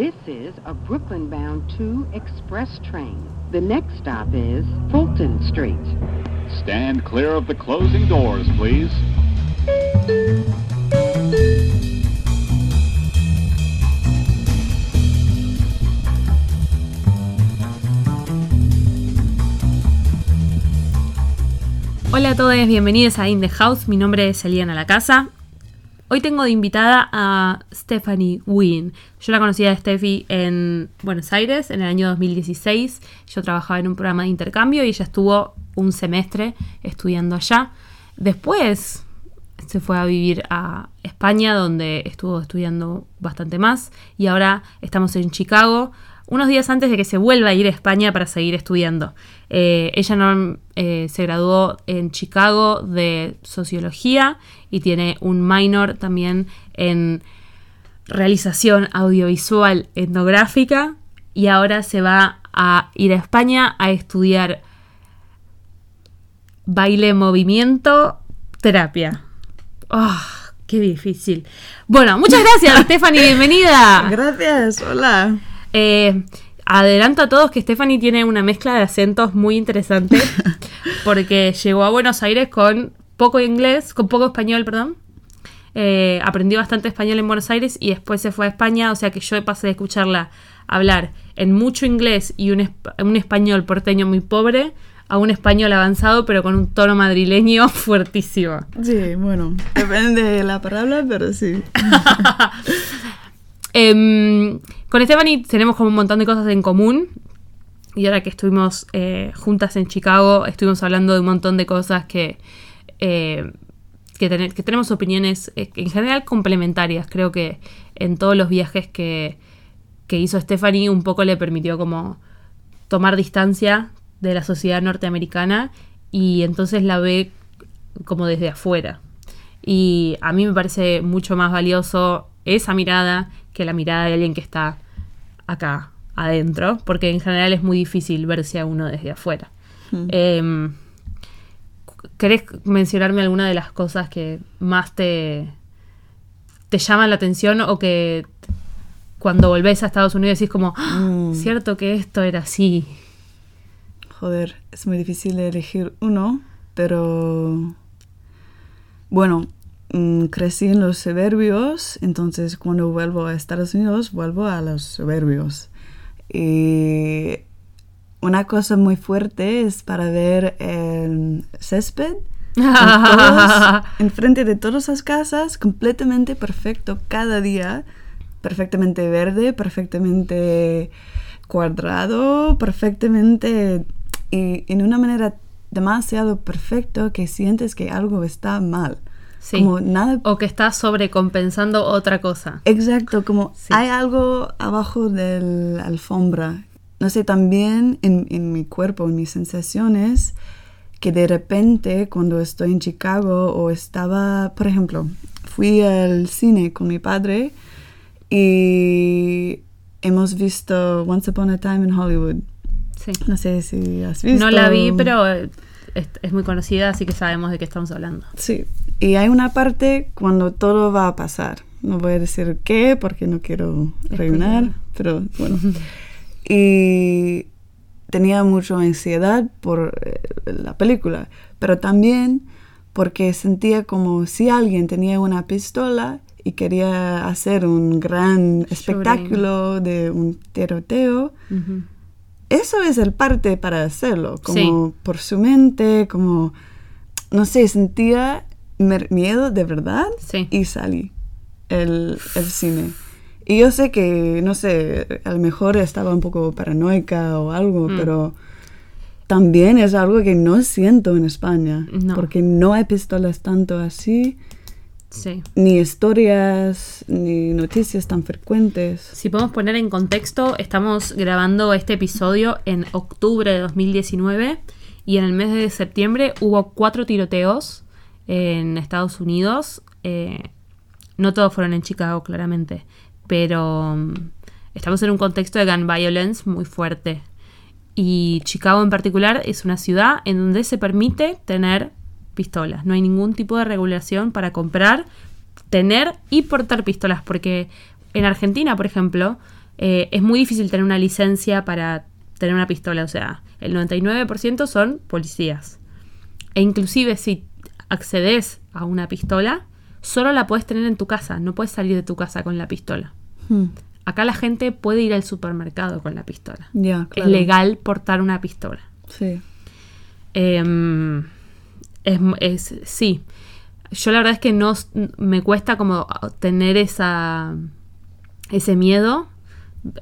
This is a Brooklyn bound 2 express train. The next stop is Fulton Street. Stand clear of the closing doors, please. Hola a todos, bienvenidos a In the House. Mi nombre es Eliana La Casa. Hoy tengo de invitada a Stephanie Wynn. Yo la conocí a Steffi en Buenos Aires en el año 2016. Yo trabajaba en un programa de intercambio y ella estuvo un semestre estudiando allá. Después se fue a vivir a España, donde estuvo estudiando bastante más. Y ahora estamos en Chicago, unos días antes de que se vuelva a ir a España para seguir estudiando. Eh, ella no, eh, se graduó en Chicago de sociología y tiene un minor también en realización audiovisual etnográfica y ahora se va a ir a España a estudiar baile, movimiento, terapia. ¡Ah! ¡Qué difícil! Bueno, muchas gracias, Stephanie, bienvenida. Gracias, hola. Eh, adelanto a todos que Stephanie tiene una mezcla de acentos muy interesante porque llegó a Buenos Aires con poco inglés, con poco español, perdón. Eh, aprendió bastante español en Buenos Aires y después se fue a España, o sea que yo pasé de escucharla hablar en mucho inglés y un, un español porteño muy pobre a un español avanzado pero con un tono madrileño fuertísimo. Sí, bueno, depende de la palabra, pero sí. Em, con Stephanie tenemos como un montón de cosas en común. Y ahora que estuvimos eh, juntas en Chicago, estuvimos hablando de un montón de cosas que, eh, que, tenemos opiniones eh, en general complementarias. Creo que en todos los viajes que, que hizo Stephanie un poco le permitió como tomar distancia de la sociedad norteamericana y entonces la ve como desde afuera. Y a mí me parece mucho más valioso esa mirada que la mirada de alguien que está acá adentro, porque en general es muy difícil verse a uno desde afuera. Eh, ¿Querés mencionarme alguna de las cosas que más te, te llaman la atención o que cuando volvés a Estados Unidos decís como, ¡Ah! Mm. cierto que esto era así? Joder, es muy difícil elegir uno, pero bueno, Mm, crecí en los suburbios, entonces cuando vuelvo a Estados Unidos, vuelvo a los suburbios. Y una cosa muy fuerte es para ver el césped enfrente de todas las casas, completamente perfecto cada día, perfectamente verde, perfectamente cuadrado, perfectamente y en una manera demasiado perfecto que sientes que algo está mal. Como nada... O que está sobrecompensando otra cosa. Exacto, como hay algo abajo de la alfombra. No sé, también en, en, mi cuerpo, en mis sensaciones, que de repente cuando estoy en Chicago o estaba, por ejemplo, fui al cine con mi padre y hemos visto Once Upon a Time in Hollywood. Sí. No sé si has visto. No la vi, pero es, es, muy conocida, así que sabemos de qué estamos hablando. Sí, y hay una parte cuando todo va a pasar. No voy a decir qué porque no quiero reinar, pero bueno. y tenía mucha ansiedad por eh, la película, pero también porque sentía como si alguien tenía una pistola y quería hacer un gran espectáculo de un tiroteo. Eso es el parte para hacerlo, como por su mente, como, no sé, sentía miedo de verdad y salí el, el, cine. Y yo sé que, no sé, a lo mejor estaba un poco paranoica o algo, Mm. pero también es algo que no siento en España, No. porque no hay pistolas tanto así, Sí. ni historias, ni noticias tan frecuentes. Si podemos poner en contexto, estamos grabando este episodio en octubre de 2019 y en el mes de septiembre hubo cuatro tiroteos en Estados Unidos. Eh, no todos fueron en Chicago, claramente, pero mm, estamos en un contexto de gun violence muy fuerte. Y Chicago en particular es una ciudad en donde se permite tener pistolas. No hay ningún tipo de regulación para comprar, tener y portar pistolas, porque en Argentina, por ejemplo, eh, es muy difícil tener una licencia para tener una pistola. O sea, el 99% son policías. E inclusive si accedes a una pistola, solo la puedes tener en tu casa, no puedes salir de tu casa con la pistola. Hmm. Acá la gente puede ir al supermercado con la pistola. Es legal portar una pistola. Sí. Em, es, es- sí. Yo la verdad es que no me cuesta como tener esa ese miedo.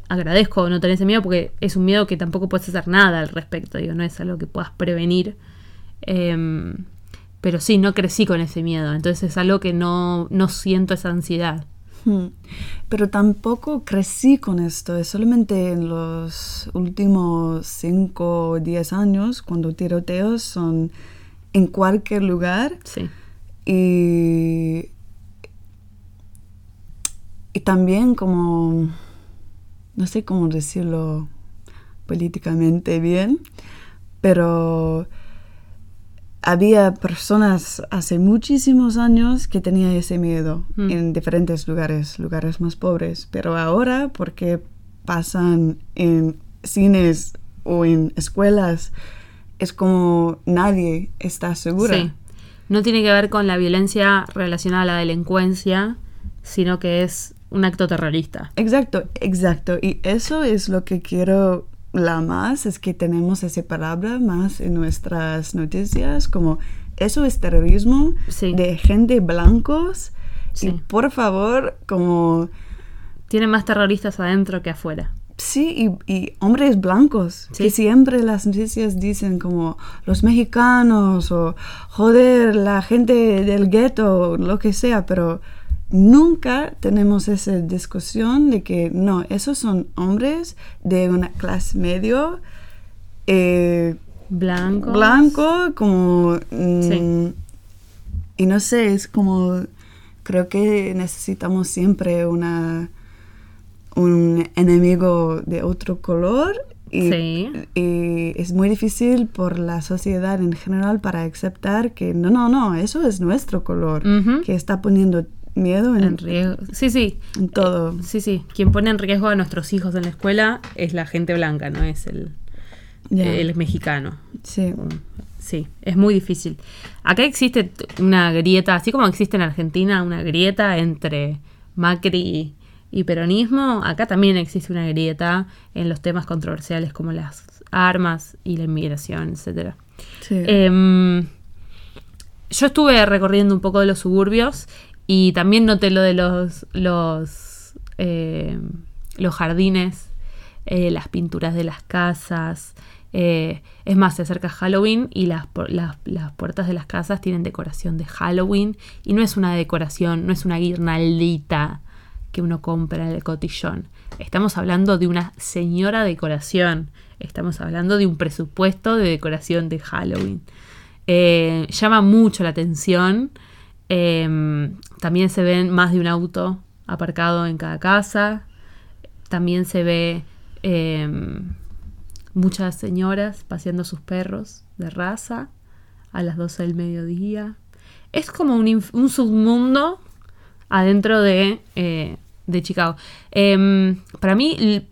Agradezco no tener ese miedo porque es un miedo que tampoco puedes hacer nada al respecto. Digo, no es algo que puedas prevenir. Em, pero sí, no crecí con ese miedo. Entonces es algo que no, no siento esa ansiedad. Hmm. Pero tampoco crecí con esto, es solamente en los últimos 5 o 10 años, cuando tiroteos son en cualquier lugar Sí. y, y también como, no sé cómo decirlo políticamente bien, pero había personas hace muchísimos años que tenían ese miedo Mm. en diferentes lugares, lugares más pobres, pero ahora porque pasan en cines o en escuelas, es como nadie está segura. Sí. No tiene que ver con la violencia relacionada a la delincuencia, sino que es un acto terrorista. Exacto, exacto. Y eso es lo que quiero la más, es que tenemos esa palabra más en nuestras noticias, como eso es terrorismo Sí. de gente blancos. Sí. Y por favor, como, Tiene más terroristas adentro que afuera. sí, y, y hombres blancos, Sí. que siempre las noticias dicen como los mexicanos o joder, la gente del gueto, lo que sea, pero nunca tenemos esa discusión de que no, esos son hombres de una clase medio, eh, Blanco. blanco, como... mm, Sí. Y no sé, es como... Creo que necesitamos siempre una un enemigo de otro color y, Sí. y es muy difícil por la sociedad en general para aceptar que no, no, no, eso es nuestro color, que está poniendo miedo en, En riesgo. Sí, sí. en todo. Sí, sí. Quien pone en riesgo a nuestros hijos en la escuela es la gente blanca, no es el, el mexicano. Sí, Sí, es muy difícil. Acá existe una grieta, así como existe en Argentina una grieta entre Macri y peronismo, acá también existe una grieta en los temas controversiales como las armas y la inmigración, etcétera. sí. Em, yo estuve recorriendo un poco de los suburbios y también noté lo de los los, em, los jardines, eh, las pinturas de las casas. eh, es más, se acerca Halloween y las, las, las puertas de las casas tienen decoración de Halloween y no es una decoración, no es una guirnaldita que uno compra en el cotillón. Estamos hablando de una señora decoración. Estamos hablando de un presupuesto de decoración de Halloween. Eh, llama mucho la atención. Eh, también se ven más de un auto aparcado en cada casa. También se ve eh, muchas señoras paseando sus perros de raza a las 12 del mediodía. Es como un, un submundo adentro de, eh, de Chicago. Em, para mí,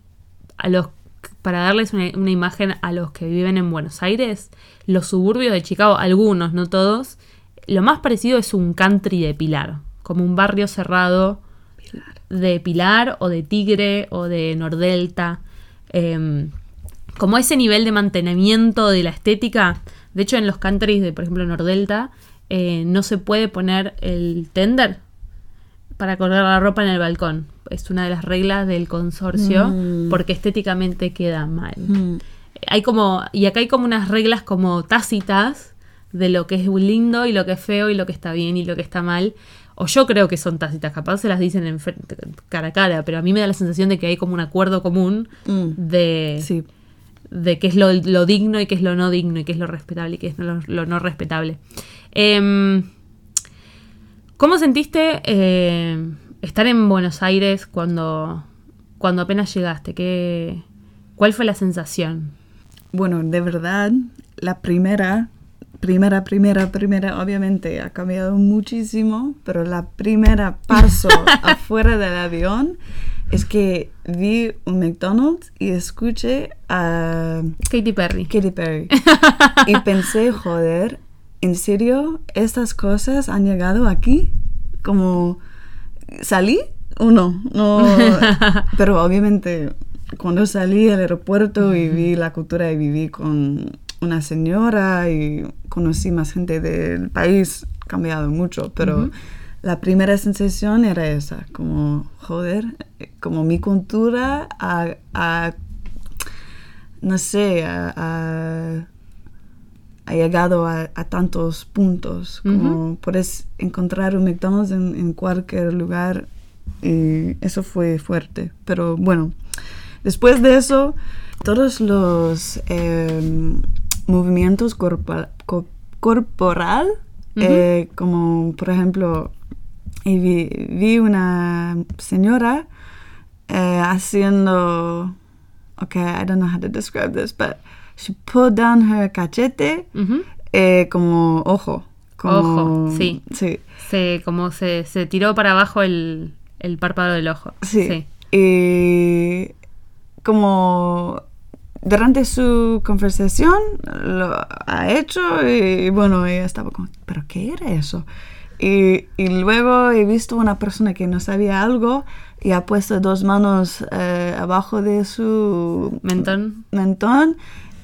para darles una imagen a los que viven en Buenos Aires, los suburbios de Chicago, algunos, no todos, lo más parecido es un country de Pilar, como un barrio cerrado de Pilar o de Tigre o de Nordelta. Em, como ese nivel de mantenimiento de la estética. De hecho, en los countries de, por ejemplo, Nordelta, eh, no se puede poner el tender para colgar la ropa en el balcón. Es una de las reglas del consorcio Mm. porque estéticamente queda mal. Mm. Hay como, y acá hay como unas reglas como tácitas de lo que es lindo y lo que es feo y lo que está bien y lo que está mal. O yo creo que son tácitas, capaz se las dicen en frente- cara a cara, pero a mí me da la sensación de que hay como un acuerdo común Mm. de, Sí. de qué es lo, lo digno y qué es lo no digno y qué es lo respetable y qué es lo, lo no respetable. Em, ¿Cómo sentiste eh, estar en Buenos Aires cuando, cuando apenas llegaste? ¿Qué, ¿Cuál fue la sensación? Bueno, de verdad, la primera, primera, primera, primera, obviamente ha cambiado muchísimo, pero la primera paso afuera del avión es que vi un McDonald's y escuché a Katy Perry. Katy Perry. y pensé, joder, ¿en serio estas cosas han llegado aquí? Como, ¿salí o no? No. Pero obviamente cuando salí del aeropuerto y vi la cultura y viví con una señora y conocí más gente del país, cambiado mucho, pero la primera sensación era esa, como, joder, como mi cultura ha, ha- no sé, ha, llegado a, a tantos puntos, como puedes encontrar un McDonald's en, en cualquier lugar y eso fue fuerte, pero bueno, después de eso, todos los em, movimientos corpora- co- corporal, eh, como por ejemplo, vi, vi una señora eh, haciendo, okay, I don't know how to describe this, but she pulled down her cachete eh, como ojo. Como, Ojo, sí. Sí. Se, como se, se tiró para abajo el, el párpado del ojo. Sí. Y como durante su conversación lo ha hecho y bueno, ella estaba como, ¿pero qué era eso? Y, y luego he visto una persona que no sabía algo y ha puesto dos manos eh, abajo de su Mentón. mentón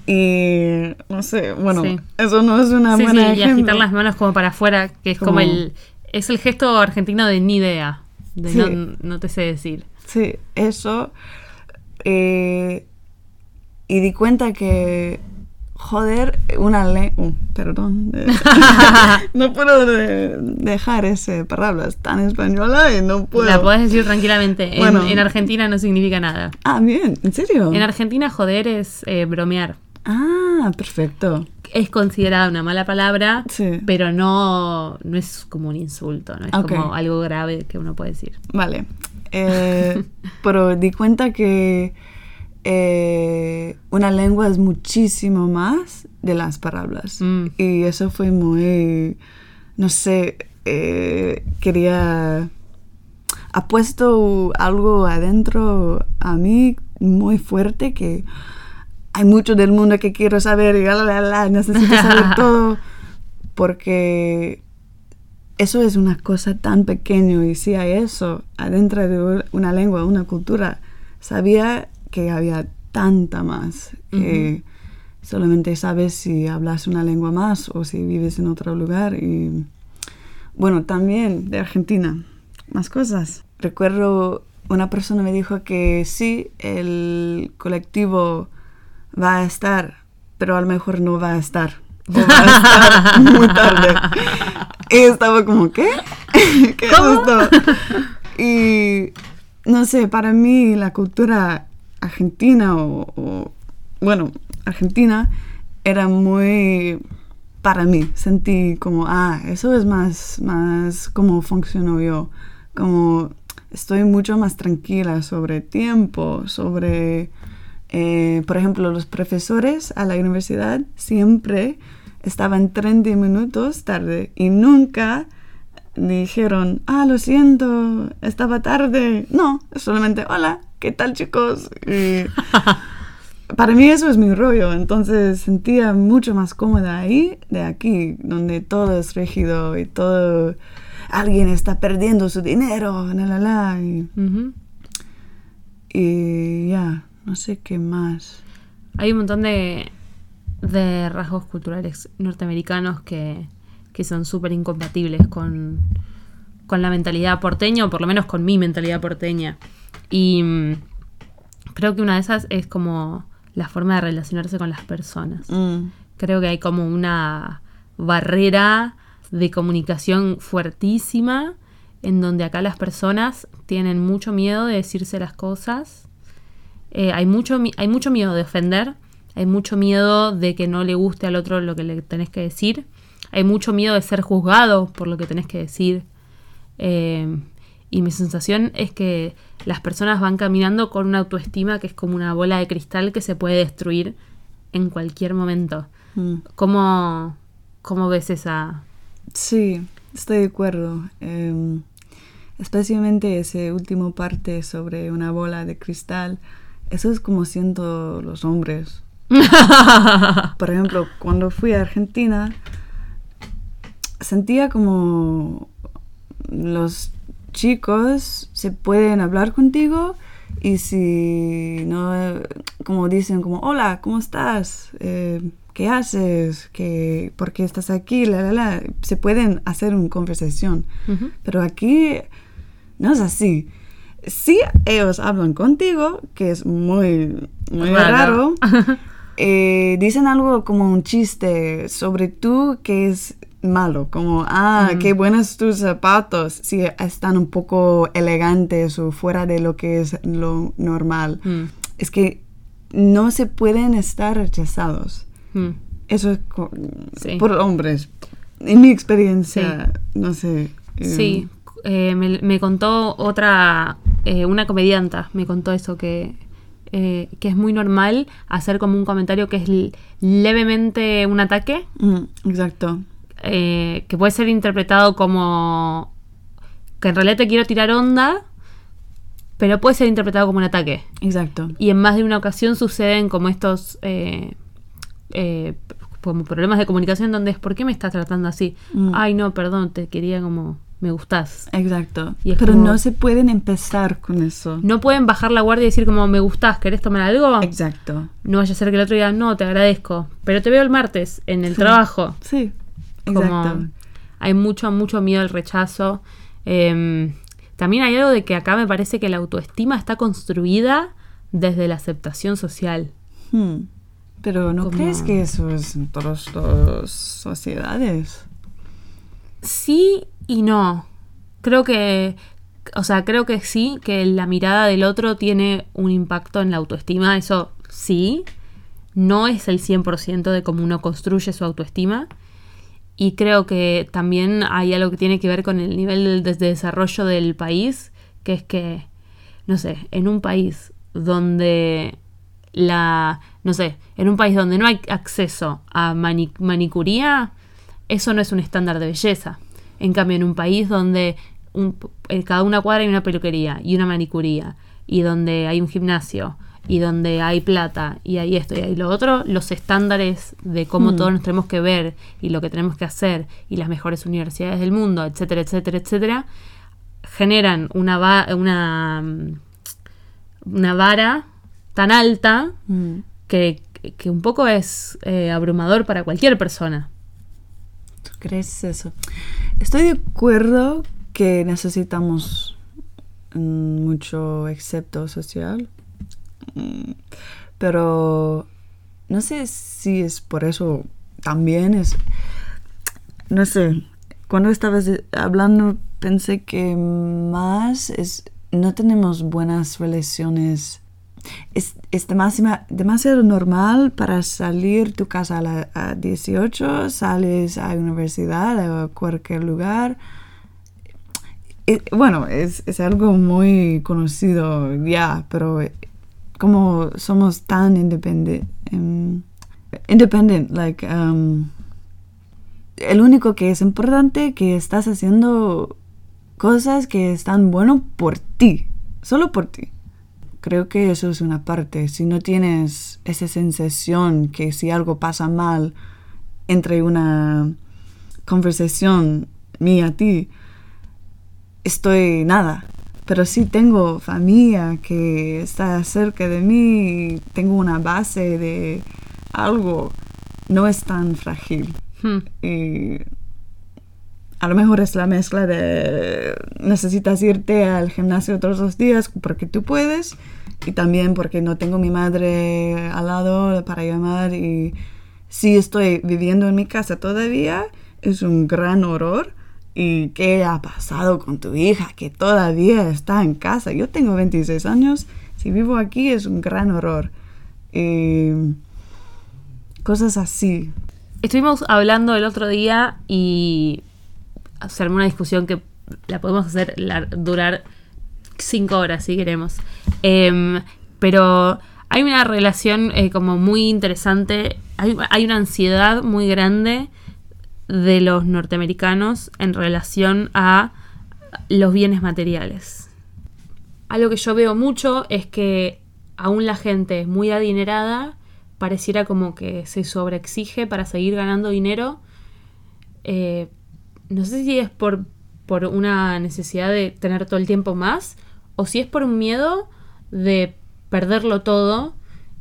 y no sé, bueno, Sí. eso no es una Sí, sí, buena y ejemplo. agitar las manos como para afuera, que es como, Como- el... Es el gesto argentino de ni idea. De Sí. no, no te sé decir. Sí, eso. eh, y di cuenta que, joder, una lengua... perdón. eh, no puedo de- dejar esa palabra, es tan española y no puedo. La podés decir tranquilamente. En- Bueno. en, Argentina no significa nada. Ah, bien, ¿en serio? En Argentina joder es eh, bromear. Ah, perfecto. Es considerada una mala palabra, Sí. pero no, no es como un insulto, no es como algo grave que uno puede decir. Vale. Eh, pero di cuenta que eh, una lengua es muchísimo más de las palabras. Mm. Y eso fue muy, no sé, eh, quería... Ha puesto algo adentro a mí muy fuerte que hay mucho del mundo que quiero saber y la, la, la, necesito saber todo porque eso es una cosa tan pequeña y si hay eso adentro de una lengua, una cultura, sabía que había tanta más que solamente sabes si hablas una lengua más o si vives en otro lugar y bueno, también de Argentina, más cosas. Recuerdo una persona me dijo que sí, el colectivo va a estar, pero a lo mejor no va a estar. O va a estar muy tarde. Y estaba como, ¿qué? ¿Qué es esto? Y no sé, para mí la cultura argentina o, bueno, argentina era muy para mí. Sentí como, ah, eso es más, más como funciono yo. Como estoy mucho más tranquila sobre tiempo, sobre, eh, por ejemplo, los profesores a la universidad siempre estaban 30 minutos tarde y nunca dijeron, ah, lo siento, estaba tarde. No, solamente, hola, ¿qué tal chicos? Para mí eso es mi rollo, entonces sentía mucho más cómoda ahí de aquí, donde todo es rígido y todo, alguien está perdiendo su dinero, la, la, la, y ya, no sé qué más. Hay un montón de, de rasgos culturales norteamericanos que, que son súper incompatibles con, con la mentalidad porteña, o por lo menos con mi mentalidad porteña. Y mm, creo que una de esas es como la forma de relacionarse con las personas. Mm, Creo que hay como una barrera de comunicación fuertísima en donde acá las personas tienen mucho miedo de decirse las cosas. Eh, hay, mucho, hay mucho miedo de ofender, hay mucho miedo de que no le guste al otro lo que le tenés que decir, hay mucho miedo de ser juzgado por lo que tenés que decir. Eh, y mi sensación es que las personas van caminando con una autoestima que es como una bola de cristal que se puede destruir en cualquier momento. mm. ¿Cómo, cómo ves esa...? Sí, estoy de acuerdo. Em, especialmente ese último parte sobre una bola de cristal. Eso es como siento los hombres. Por ejemplo, cuando fui a Argentina, sentía como los chicos se pueden hablar contigo y si no, como dicen como, hola, ¿cómo estás? Eh, ¿Qué haces? ¿Qué, ¿Por qué estás aquí? La, la, la. Se pueden hacer una conversación. Pero aquí no es así. Si ellos hablan contigo, que es muy, muy Raro. raro, eh, dicen algo como un chiste sobre tú que es malo, como, ah, Mm. qué buenos tus zapatos, si están un poco elegantes o fuera de lo que es lo normal. Mm, Es que no se pueden estar rechazados. mm. Eso es Sí. por hombres. En mi experiencia, no sé. eh, Sí, eh, me, me contó otra, eh, una comedianta, me contó eso, que, eh, que es muy normal hacer como un comentario que es levemente un ataque, mm, exacto. Eh, que puede ser interpretado como que en realidad te quiero tirar onda, pero puede ser interpretado como un ataque. Exacto. Y en más de una ocasión suceden como estos eh, eh, como problemas de comunicación donde es ¿por qué me estás tratando así? Mm. Ay no, perdón, te quería como me gustás. Exacto. Y Pero como- no se pueden empezar con eso. No pueden bajar la guardia y decir como me gustás, ¿querés tomar algo? Exacto. No vaya a ser que el otro diga, no, te agradezco, pero te veo el martes en el trabajo. Sí. Como hay mucho, mucho miedo al rechazo. Em, también hay algo de que acá me parece que la autoestima está construida desde la aceptación social. Hmm. Pero ¿no Como- crees que eso es en todas las sociedades? Sí y no. Creo que, o sea, creo que sí, que la mirada del otro tiene un impacto en la autoestima, eso sí. No es el 100% de cómo uno construye su autoestima. Y creo que también hay algo que tiene que ver con el nivel de, de desarrollo del país, que es que, no sé, en un país donde la, no sé, en un país donde no hay acceso a mani- manicuría, eso no es un estándar de belleza. En cambio, en un país donde un- en cada una cuadra hay una peluquería y una manicuría, y donde hay un gimnasio, y donde hay plata, y hay esto y hay lo otro, los estándares de cómo Hmm. todos nos tenemos que ver, y lo que tenemos que hacer, y las mejores universidades del mundo, etcétera, etcétera, etcétera, generan una, va- una, mm, una vara tan alta Mm. que, que un poco es eh, abrumador para cualquier persona. ¿Tú crees eso? Estoy de acuerdo que necesitamos mm, mucho excepto social, Mm, pero no sé si es por eso también es, no sé, cuando estabas hablando pensé que más es, no tenemos buenas relaciones es, es demasiado, demasiado normal para salir tu casa a, la, a 18, sales a universidad, a cualquier lugar. Eh, bueno, es, es algo muy conocido ya, pero como somos tan independientes, independent, like, um, el único que es importante que estás haciendo cosas que están bueno por ti, solo por ti. Creo que eso es una parte. Si no tienes esa sensación que si algo pasa mal entre una conversación mía a ti, estoy nada. Pero si tengo familia que está cerca de mí, tengo una base de algo, no es tan frágil. Hmm. Y a lo mejor es la mezcla de necesitas irte al gimnasio todos los días porque tú puedes y también porque no tengo mi madre al lado para llamar y si estoy viviendo en mi casa todavía es un gran horror y qué ha pasado con tu hija que todavía está en casa yo tengo 26 años si vivo aquí es un gran horror. Y cosas así. Estuvimos hablando el otro día y hacer una discusión que la podemos hacer durar cinco horas si queremos. Em, pero hay una relación eh, como muy interesante, hay una ansiedad muy grande de los norteamericanos en relación a los bienes materiales. Algo que yo veo mucho es que aún la gente muy adinerada pareciera como que se sobreexige para seguir ganando dinero. Eh, no sé si es por, por una necesidad de tener todo el tiempo más o si es por un miedo de perderlo todo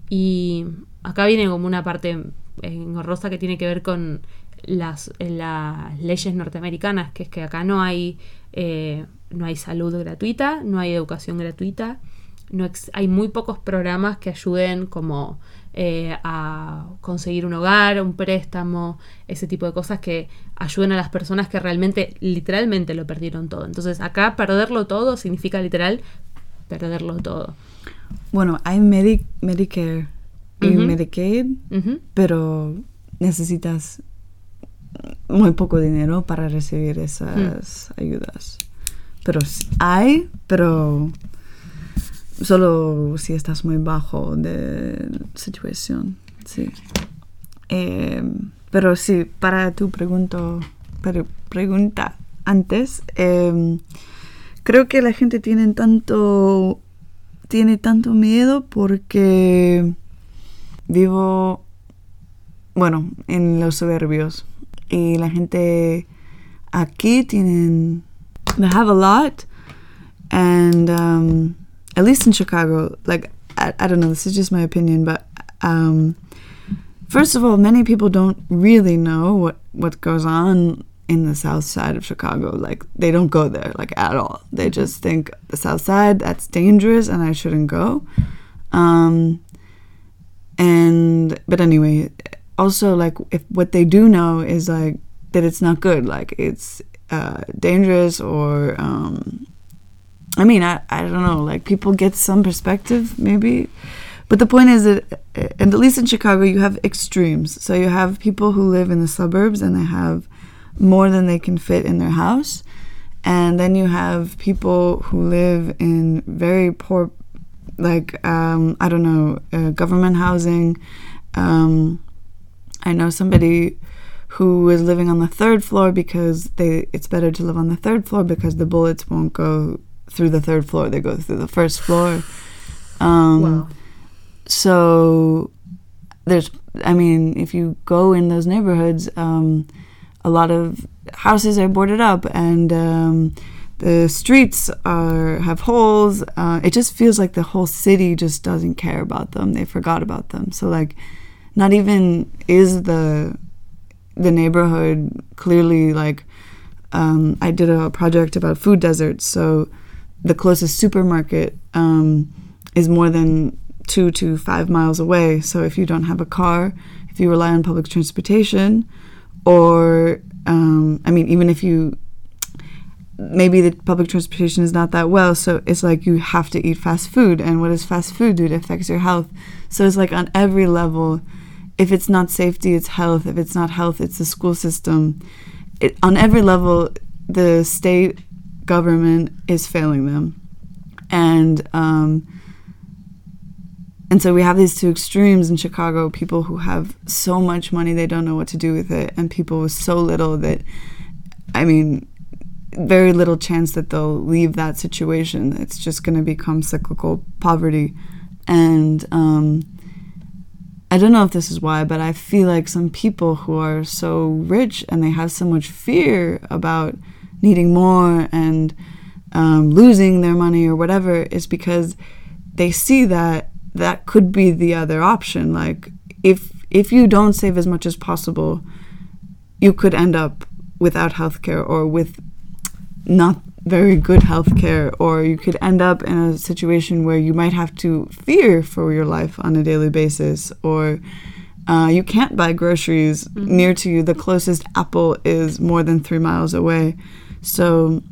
y acá viene como una parte engorrosa que tiene que ver con las, las leyes norteamericanas, que es que acá no hay, eh, no hay salud gratuita, no hay educación gratuita, no hay muy pocos programas que ayuden como eh, a conseguir un hogar, un préstamo, ese tipo de cosas que ayuden a las personas que realmente, literalmente lo perdieron todo. Entonces acá perderlo todo significa literal perderlo todo. Bueno, hay Medi- Medicare y. Medicaid, pero necesitas muy poco dinero para recibir esas ayudas. Pero hay, pero solo si estás muy bajo de situación, sí. Eh, pero sí, para tu pregunto, pero pregunta antes, eh, creo que la gente tiene tanto, tiene tanto miedo porque vivo, bueno, en los suburbios y la gente aquí tienen, they have a lot and um, at least in Chicago, like I, I don't know, this is just my opinion, but um, first of all, many people don't really know what what goes on in the south side of Chicago. Like they don't go there like at all. They just think the south side that's dangerous and I shouldn't go. Um, and but anyway, also like if what they do know is like that it's not good. Like it's uh, dangerous or um, I mean, I, I don't know, like people get some perspective maybe. But the point is that, uh, and at least in Chicago, you have extremes. So you have people who live in the suburbs and they have more than they can fit in their house. And then you have people who live in very poor, like, um, I don't know, uh, government housing. Um, I know somebody who is living on the third floor because they it's better to live on the third floor because the bullets won't go through the third floor; they go through the first floor. Um, Wow. So there's, I mean, if you go in those neighborhoods, um, a lot of houses are boarded up and um, the streets are have holes. Uh, it just feels like the whole city just doesn't care about them. They forgot about them. So like, not even is the the neighborhood clearly like um, I did a project about food deserts. So the closest supermarket um, is more than two to five miles away. So if you don't have a car, if you rely on public transportation, or um, I mean, even if you maybe the public transportation is not that well, so it's like you have to eat fast food. And what does fast food do? It affects your health. So it's like on every level. If it's not safety, it's health. If it's not health, it's the school system. It, on every level, the state government is failing them, and um, and so we have these two extremes in Chicago: people who have so much money they don't know what to do with it, and people with so little that, I mean, very little chance that they'll leave that situation. It's just going to become cyclical poverty, and um, I don't know if this is why, but I feel like some people who are so rich and they have so much fear about needing more and um, losing their money or whatever is because they see that that could be the other option. Like if if you don't save as much as possible, you could end up without healthcare or with not very good health care, or you could end up in a situation where you might have to fear for your life on a daily basis, or uh, you can't buy groceries near to you. The closest Apple is more than three miles away. So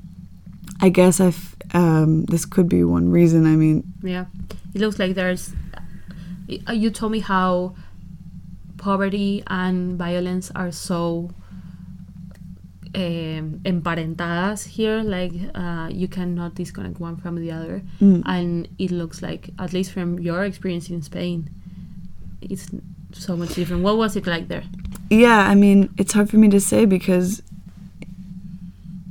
I guess I've, um, this could be one reason. I mean, Yeah, it looks like there's. uh, You told me how poverty and violence are so um, emparentadas here. Like uh, you cannot disconnect one from the other, Mm. and it looks like, at least from your experience in Spain, it's so much different. What was it like there? yeah, I mean, it's hard for me to say because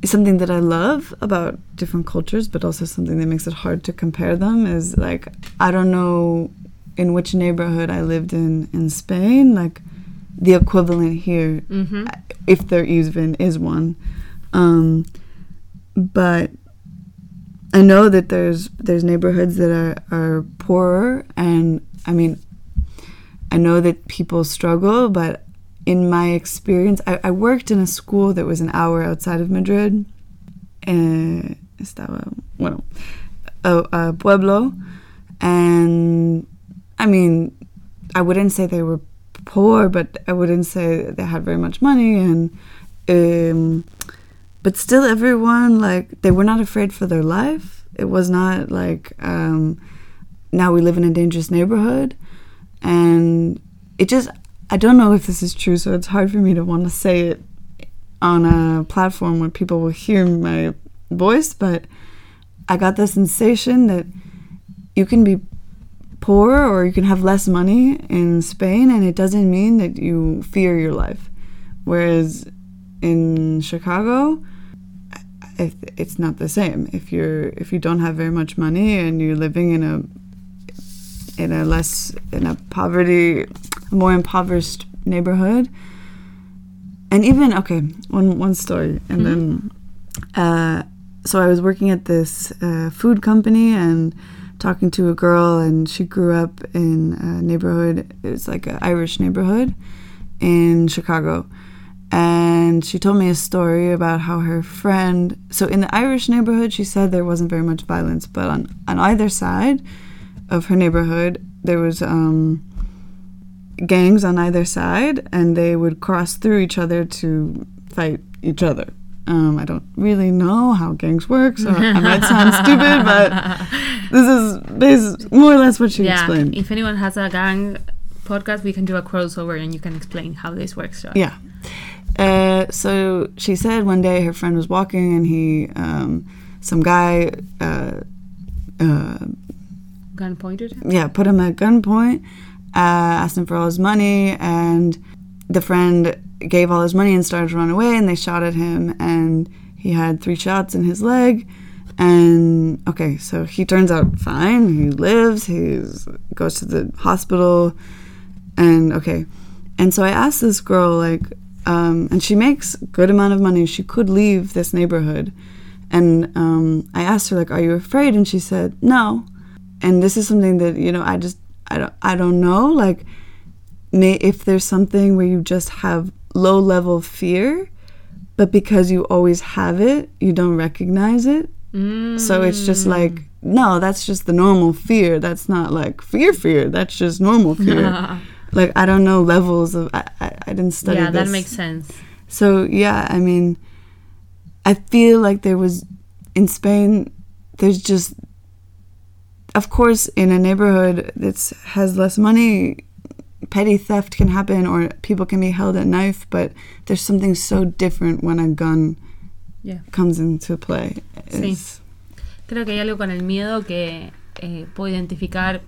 it's something that I love about different cultures, but also something that makes it hard to compare them is like I don't know in which neighborhood I lived in in Spain, like the equivalent here, Ujú. if there even is one. Um, but I know that there's there's neighborhoods that are, are poorer, and I mean, I know that people struggle, but in my experience, I, I worked in a school that was an hour outside of Madrid. Eh, estaba, bueno, a, a pueblo, and I mean, I wouldn't say they were poor, but I wouldn't say they had very much money, and um, but still, everyone like they were not afraid for their life. It was not like um, now we live in a dangerous neighborhood, and it just I don't know if this is true, so it's hard for me to want to say it on a platform where people will hear my voice, but I got the sensation that you can be poor or you can have less money in Spain, and it doesn't mean that you fear your life. Whereas in Chicago, it's not the same. If you're if you don't have very much money and you're living in a in a less in a poverty, more impoverished neighborhood, and even okay, one one story, and then uh, so I was working at this uh, food company and talking to a girl, and she grew up in a neighborhood. It was like an Irish neighborhood in Chicago. And she told me a story about how her friend. So, in the Irish neighborhood, she said there wasn't very much violence, but on, on either side of her neighborhood, there was um, gangs on either side, and they would cross through each other to fight each other. Um, I don't really know how gangs work, so I might sound stupid, but this is bas- more or less what she yeah, explained. if anyone has a gang podcast, we can do a crossover and you can explain how this works. So. Yeah. Uh, so she said one day her friend was walking and he, um, some guy, uh, uh, Gun pointed. yeah, put him at gunpoint, uh, asked him for all his money, and the friend gave all his money and started to run away, and they shot at him, and he had three shots in his leg. And okay, so he turns out fine. He lives. He goes to the hospital, and okay. And so I asked this girl, like, um, and she makes good amount of money. She could leave this neighborhood, and um, I asked her, like, "Are you afraid?" And she said, "No." and this is something that you know i just i don't i don't know like may if there's something where you just have low level fear but because you always have it you don't recognize it so it's just mm. like no that's just the normal fear that's not like fear fear that's just normal fear like i don't know levels of i i, I didn't study yeah, that makes sense. So yeah, I mean, I feel like there was in Spain. There's just, of course, in a neighborhood that has less money, petty theft can happen or people can be held at knife. But there's something so different when a gun Yeah. comes into play. Sí. Creo que hay algo con el miedo que eh, puedo identificar,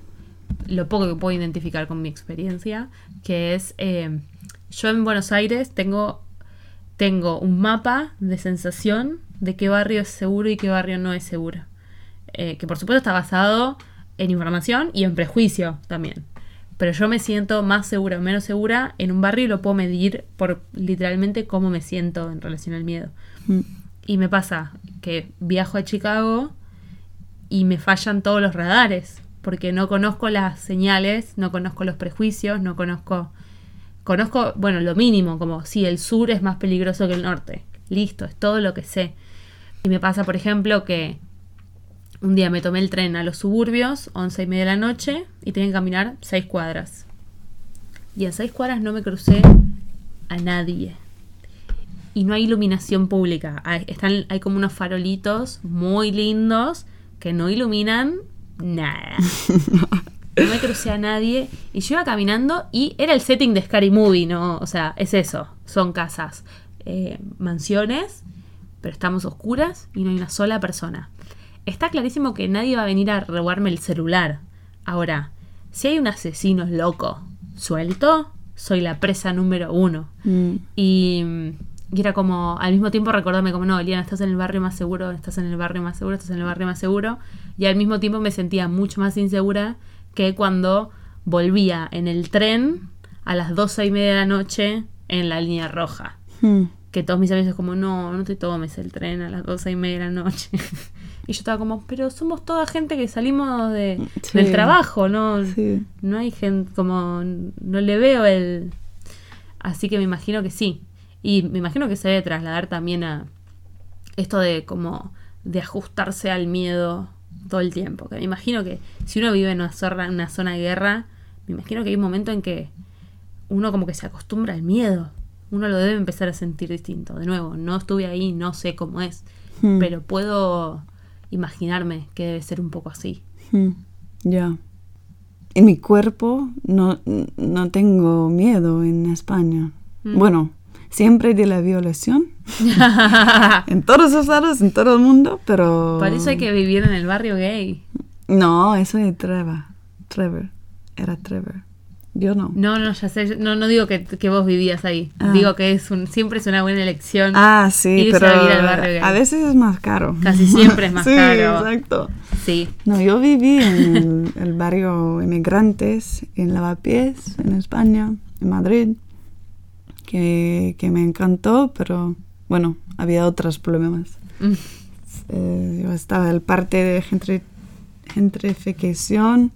lo poco que puedo identificar con mi experiencia, que es, eh, yo en Buenos Aires tengo, tengo un mapa de sensación de qué barrio es seguro y qué barrio no es seguro. Eh, que por supuesto está basado en información y en prejuicio también. Pero yo me siento más segura o menos segura en un barrio y lo puedo medir por literalmente cómo me siento en relación al miedo. Mm. Y me pasa que viajo a Chicago y me fallan todos los radares, porque no conozco las señales, no conozco los prejuicios, no conozco... Conozco, bueno, lo mínimo, como si el sur es más peligroso que el norte. Listo, es todo lo que sé. Y me pasa, por ejemplo, que un día me tomé el tren a los suburbios, once y media de la noche, y tenía que caminar seis cuadras. Y en seis cuadras no me crucé a nadie y no hay iluminación pública. Hay, están, hay como unos farolitos muy lindos que no iluminan nada. No me crucé a nadie y yo iba caminando y era el setting de Scary Movie, ¿no? O sea, es eso. Son casas, eh, mansiones, pero estamos oscuras y no hay una sola persona. Está clarísimo que nadie va a venir a robarme el celular. Ahora, si hay un asesino loco suelto, soy la presa número uno. Mm. Y y era como, al mismo tiempo recordarme como, no, Eliana, estás en el barrio más seguro, estás en el barrio más seguro, estás en el barrio más seguro. Y al mismo tiempo me sentía mucho más insegura que cuando volvía en el tren a las doce y media de la noche en la línea roja. Hmm. Que todos mis amigos como, no, no te tomes el tren a las doce y media de la noche. y yo estaba como, pero somos toda gente que salimos de, Sí. del trabajo, ¿no? Sí. No hay gente, como, no le veo el... Así que me imagino que sí. Y me imagino que se debe trasladar también a esto de como de ajustarse al miedo todo el tiempo. Que me imagino que si uno vive en una zona, en una zona de guerra, me imagino que hay un momento en que uno como que se acostumbra al miedo. Uno lo debe empezar a sentir distinto. De nuevo, no estuve ahí, no sé cómo es, Hmm. pero puedo imaginarme que debe ser un poco así. Hmm. Ya. En mi cuerpo no, no tengo miedo en España. Mm. Bueno, siempre de la violación. en todos los lados, en todo el mundo, pero... Para eso hay que vivir en el barrio gay. No, eso es Trevor. Trevor. Era Trevor. Yo no. No, no, ya sé. No, no digo que, que vos vivías ahí. Ah. Digo que es un, siempre es una buena elección. Ah, sí, pero a vivir al barrio gay. a veces es más caro. Casi siempre es más sí, caro. exacto. Sí. No, yo viví en el, el barrio Inmigrantes, en Lavapiés, en España, en Madrid, que, que me encantó, pero bueno, había otros problemas. Mm. Eh, estaba en parte de gentri- gentrificación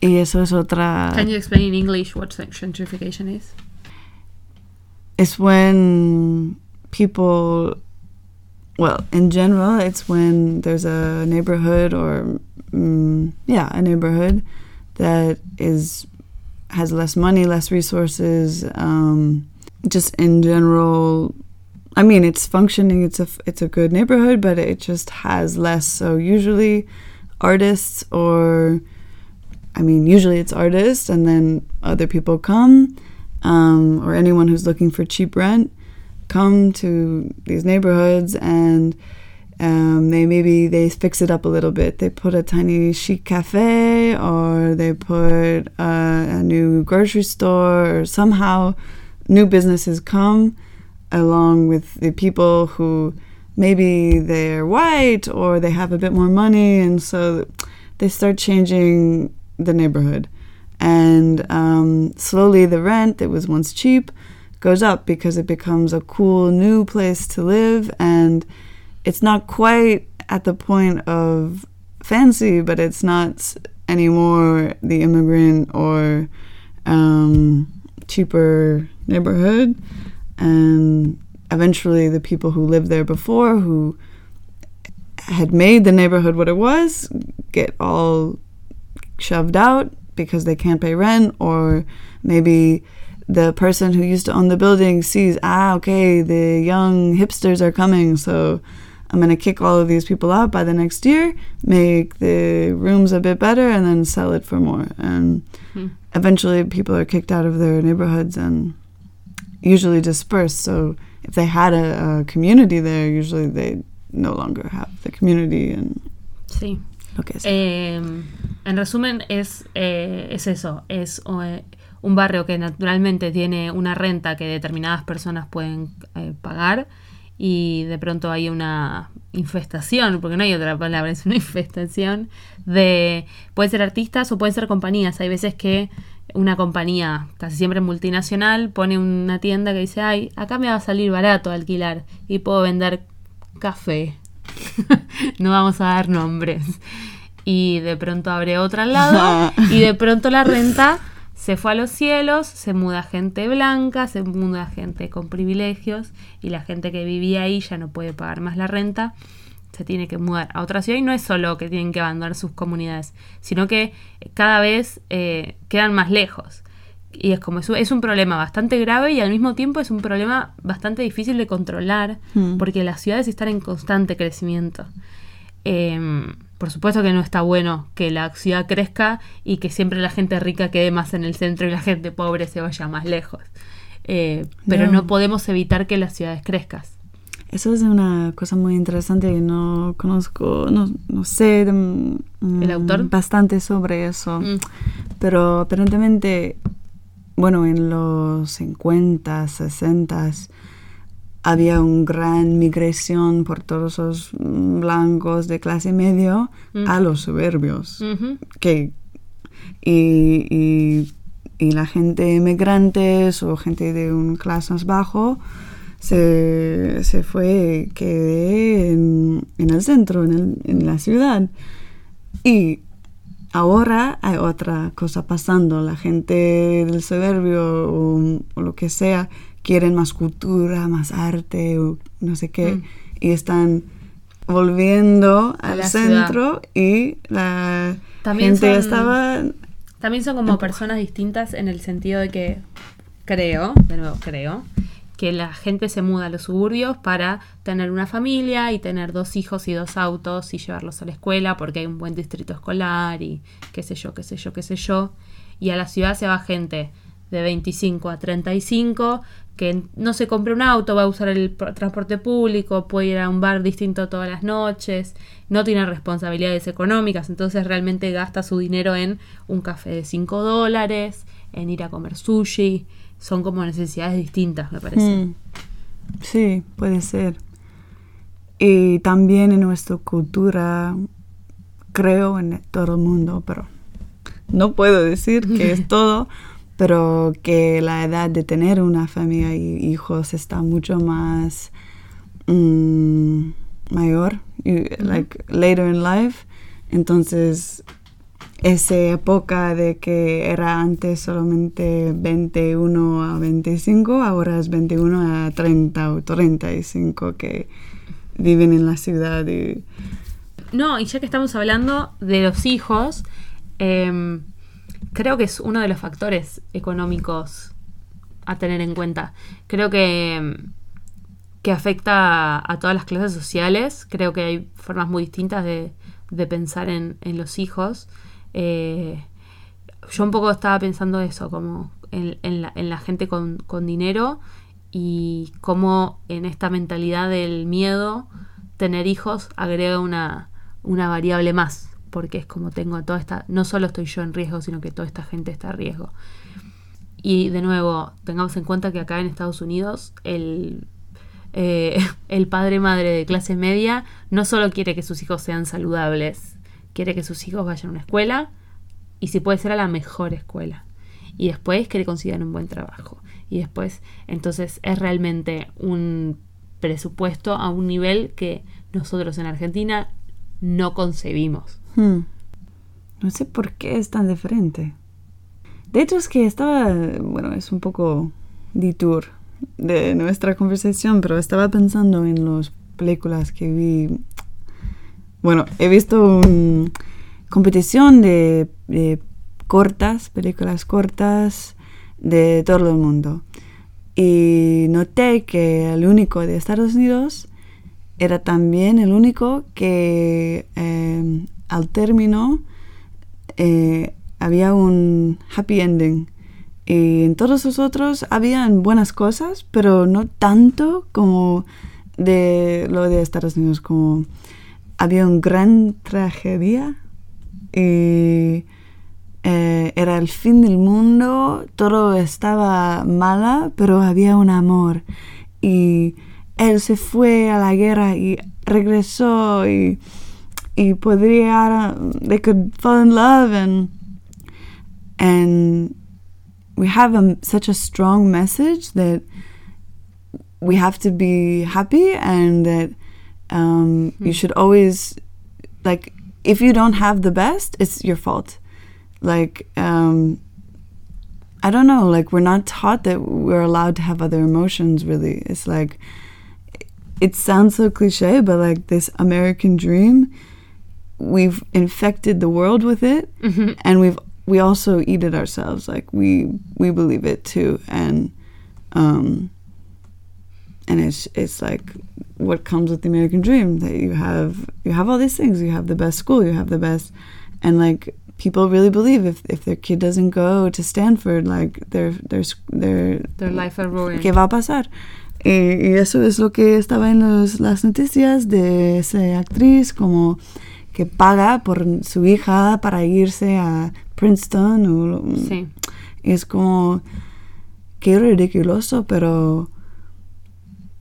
y eso es otra... Can you explain in English what gentrification is? it's when people well in general it's when there's a neighborhood or mm, yeah a neighborhood that is has less money less resources um, just in general i mean it's functioning it's a it's a good neighborhood but it just has less. So usually artists or I mean, usually it's artists, and then other people come, um, or anyone who's looking for cheap rent, come to these neighborhoods, and um, they maybe they fix it up a little bit. They put a tiny chic cafe, or they put a, a new grocery store, or somehow new businesses come along with the people who maybe they're white or they have a bit more money, and so they start changing the neighborhood. And um, slowly the rent that was once cheap goes up because it becomes a cool new place to live. And it's not quite at the point of fancy, but it's not anymore the immigrant or um, cheaper neighborhood. And eventually the people who lived there before, who had made the neighborhood what it was, get all shoved out because they can't pay rent, or maybe the person who used to own the building sees, ah, okay, the young hipsters are coming, so I'm going to kick all of these people out by the next year, make the rooms a bit better, and then sell it for more. And Hmm. eventually people are kicked out of their neighborhoods and usually dispersed. So if they had a, a community there, usually they no longer have the community and Sí. lo que sea. Eh, en resumen, es, eh, es eso. Es eh, un barrio que naturalmente tiene una renta que determinadas personas pueden eh, pagar y de pronto hay una infestación, porque no hay otra palabra, es una infestación de... Puede ser artistas o pueden ser compañías. Hay veces que una compañía, casi siempre multinacional, pone una tienda que dice, ay, acá me va a salir barato alquilar y puedo vender café. no vamos a dar nombres. Y de pronto abre otra al lado y de pronto la renta se fue a los cielos, se muda gente blanca, se muda gente con privilegios y la gente que vivía ahí ya no puede pagar más la renta, se tiene que mudar a otra ciudad y no es solo que tienen que abandonar sus comunidades, sino que cada vez eh, quedan más lejos. Y es como, es un- es un problema bastante grave y al mismo tiempo es un problema bastante difícil de controlar Hmm. porque las ciudades están en constante crecimiento. Em, por supuesto que no está bueno que la ciudad crezca y que siempre la gente rica quede más en el centro y la gente pobre se vaya más lejos. Eh, pero No. no podemos evitar que las ciudades crezcan. Eso es una cosa muy interesante que no conozco, no, no sé mm, ¿El autor? bastante sobre eso, Mm. pero aparentemente, bueno, en los 50, 60, había una gran migración por todos los mm, blancos de clase medio Mm. a los suburbios. Ujú. que y, y- y la gente inmigrantes o gente de un clase más bajo se, se fue quedé en, en el centro, en, el- en la ciudad. Y ahora hay otra cosa pasando. La gente del suburbio o, o lo que sea quieren más cultura, más arte no sé qué. Mm. Y están volviendo al la centro y la También gente son- estaba... También son como personas distintas en el sentido de que creo, de nuevo creo, que la gente se muda a los suburbios para tener una familia y tener dos hijos y dos autos y llevarlos a la escuela porque hay un buen distrito escolar y qué sé yo, qué sé yo, qué sé yo. Y a la ciudad se va gente de 25 a 35 que no se compra un auto, va a usar el transporte público, puede ir a un bar distinto todas las noches, no tiene responsabilidades económicas, entonces realmente gasta su dinero en un café de 5 dólares, en ir a comer sushi, son como necesidades distintas, me parece. Mm. Sí, puede ser. Y también en nuestra cultura, creo en todo el mundo, pero no puedo decir que es todo, pero que la edad de tener una familia y hijos está mucho más mm, mayor, y, like later in life. Entonces, esa época de que era antes solamente 21 a 25, ahora es 21 a 30 o 35 que viven en la ciudad y No, y ya que estamos hablando de los hijos, em, creo que es uno de los factores económicos a tener en cuenta. Creo que, que afecta a, a todas las clases sociales. Creo que hay formas muy distintas de, de pensar en, en los hijos. Eh, yo un poco estaba pensando eso, como en, en la, en la gente con, con dinero y cómo en esta mentalidad del miedo tener hijos agrega una, una variable más, porque es como tengo a toda esta, no solo estoy yo en riesgo, sino que toda esta gente está en riesgo. Y de nuevo, tengamos en cuenta que acá en Estados Unidos el, eh, el padre madre de clase media no solo quiere que sus hijos sean saludables, quiere que sus hijos vayan a una escuela y si puede ser a la mejor escuela. Y después que le consigan un buen trabajo. Y después, entonces es realmente un presupuesto a un nivel que nosotros en Argentina no concebimos. Hmm, no sé por qué es tan diferente. De hecho es que estaba, bueno, es un poco detour de nuestra conversación, pero estaba pensando en las películas que vi. Bueno, he visto una competición de, cortas, películas cortas de todo el mundo. Y noté que el único de Estados Unidos era también el único que eh, al término eh, había un happy ending. Y en todos los otros habían buenas cosas, pero no tanto como de lo de Estados Unidos, como había una gran tragedia y eh, era el fin del mundo, todo estaba mala, pero había un amor. Y él se fue a la guerra y regresó y, y podría, they could fall in love and, and we have a, such a strong message that we have to be happy and that um, you should always like if you don't have the best it's your fault. Like um, i don't know like we're not taught that we're allowed to have other emotions really. It's like it sounds so cliche but like this american dream we've infected the world with it and we've we also eat it ourselves. Like we we believe it too. And um and it's it's like what comes with the American dream that you have you have all these things. You have the best school. You have the best and like people really believe if if their kid doesn't go to Stanford like their their their Their life are ruined. ¿qué va a pasar? Y, y eso es lo que estaba en los- las noticias de esa actriz como que paga por su hija para irse a Princeton o, Sí. y es como qué ridiculoso pero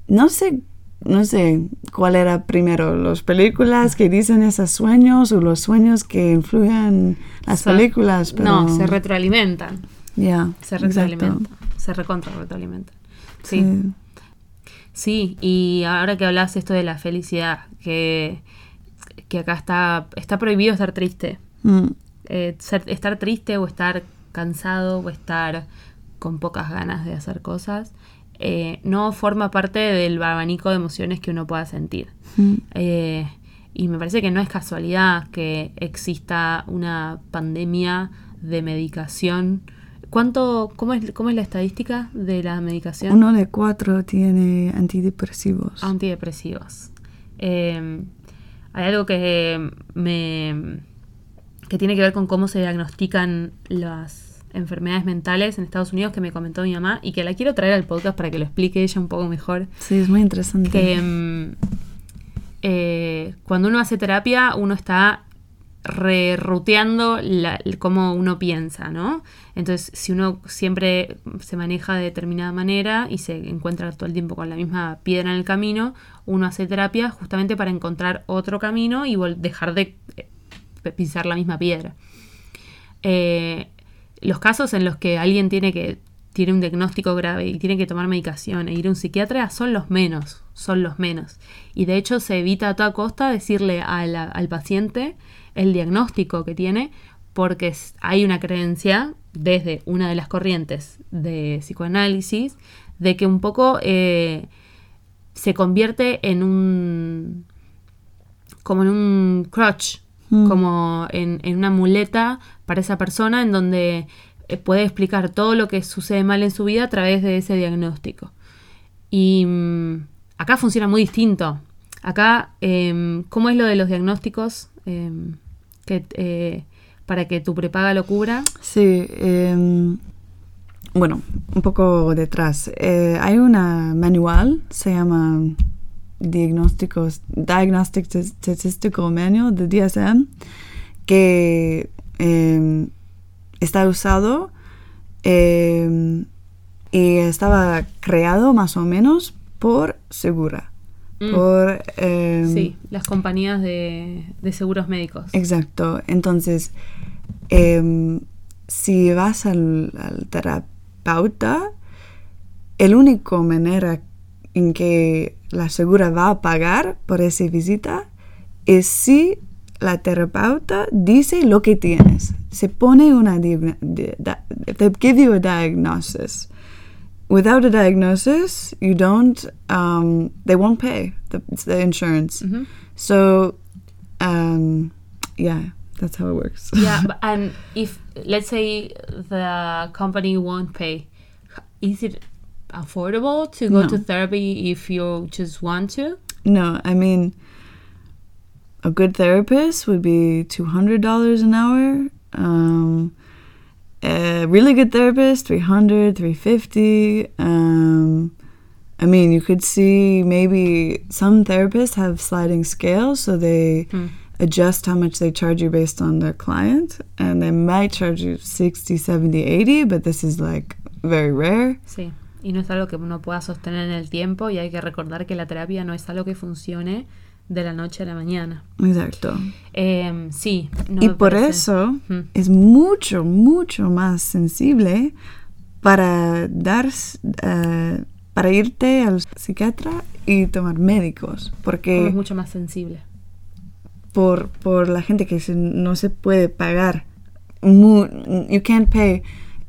no sé, no sé cuál era primero, las películas que dicen esos sueños o los sueños que influyen las películas. Pero, No, se retroalimentan. Ya, Se exacto. retroalimentan. Se recontra retroalimentan. Sí. Sí. Sí, y ahora que hablas esto de la felicidad, que, que acá está, está prohibido estar triste. Mm, Eh, ser- estar triste o estar cansado o estar con pocas ganas de hacer cosas eh, no forma parte del abanico de emociones que uno pueda sentir. mm. Eh, y me parece que no es casualidad que exista una pandemia de medicación. ¿Cuánto, cómo, es, ¿Cómo es la estadística de la medicación? Uno de cuatro tiene antidepresivos. antidepresivos. Eh, hay algo que me que tiene que ver con cómo se diagnostican las enfermedades mentales en Estados Unidos que me comentó mi mamá y que la quiero traer al podcast para que lo explique ella un poco mejor. Sí, es muy interesante. Que mm, eh, cuando uno hace terapia, uno está reruteando cómo uno piensa, ¿no? Entonces, si uno siempre se maneja de determinada manera y se encuentra todo el tiempo con la misma piedra en el camino, uno hace terapia justamente para encontrar otro camino y dejar de eh, pisar la misma piedra. Eh, los casos en los que alguien tiene que tiene un diagnóstico grave y tiene que tomar medicación e ir a un psiquiatra son los menos, son los menos. Y de hecho se evita a toda costa decirle al paciente el diagnóstico que tiene porque hay una creencia desde una de las corrientes de psicoanálisis de que un poco eh, se convierte en un como en un crutch, Mm. como en, en una muleta para esa persona en donde eh, puede explicar todo lo que sucede mal en su vida a través de ese diagnóstico. Y mm, acá funciona muy distinto. Acá, em, ¿cómo es lo de los diagnósticos? Em, que, eh, para que tu prepaga lo cubra. Sí, em, bueno, un poco detrás. Eh, hay una manual, se llama Diagnósticos, Diagnostic Statistical Manual de DSM, que em, está usado em, y estaba creado más o menos por Segura. Mm. Por, em, Sí, las compañías de, de seguros médicos. Exacto. Entonces, si vas al, al terapeuta, el único manera en que la segura va a pagar por esa visita es si la terapeuta dice lo que tienes. Se pone una diagno- di- da- they give you a diagnosis. Without a diagnosis, you don't. Um, they won't pay the, the insurance. Ujú. So, um, yeah, that's how it works. Yeah, but, and if let's say the company won't pay, is it affordable to go No. to therapy if you just want to? no, I mean, a good therapist would be two hundred dollars an hour. Um, a really good therapist, 300 350 Um, I mean, you could see maybe some therapists have sliding scales, so they Hmm. Adjust how much they charge you based on their client, and they might charge you 60, 70, 80, but this is like very rare. Sí. Y no es algo que uno pueda sostener en el tiempo y hay que recordar que la terapia no es algo que funcione de la noche a la mañana. Exacto. Em, sí. no y por parece- eso Mm. es mucho, mucho más sensible para dar, eh, para irte al psiquiatra y tomar médicos, como porque es mucho más sensible. Por, por la gente que se- no se puede pagar, mu- you can't pay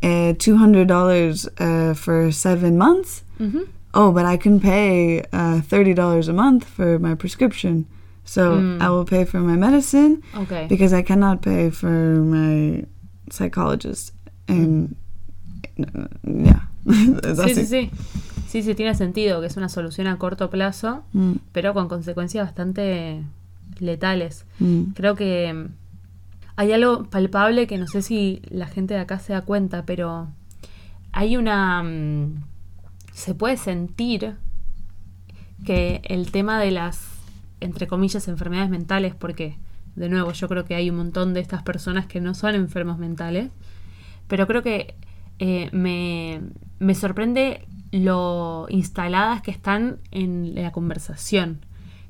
uh, $200 uh, for seven months. Ujú. Oh, but I can pay uh, $30 a month for my prescription. So Mm. I will pay for my medicine Ok. because I cannot pay for my psychologist. And yeah, Es Sí, sí, sí. Sí, sí, tiene sentido que es una solución a corto plazo, Mm, pero con consecuencias bastante letales. mm, Creo que mm, hay algo palpable que no sé si la gente de acá se da cuenta, pero hay una... mm, se puede sentir que el tema de las, entre comillas, enfermedades mentales, porque, de nuevo, yo creo que hay un montón de estas personas que no son enfermos mentales, pero creo que eh, me, me sorprende lo instaladas que están en la conversación.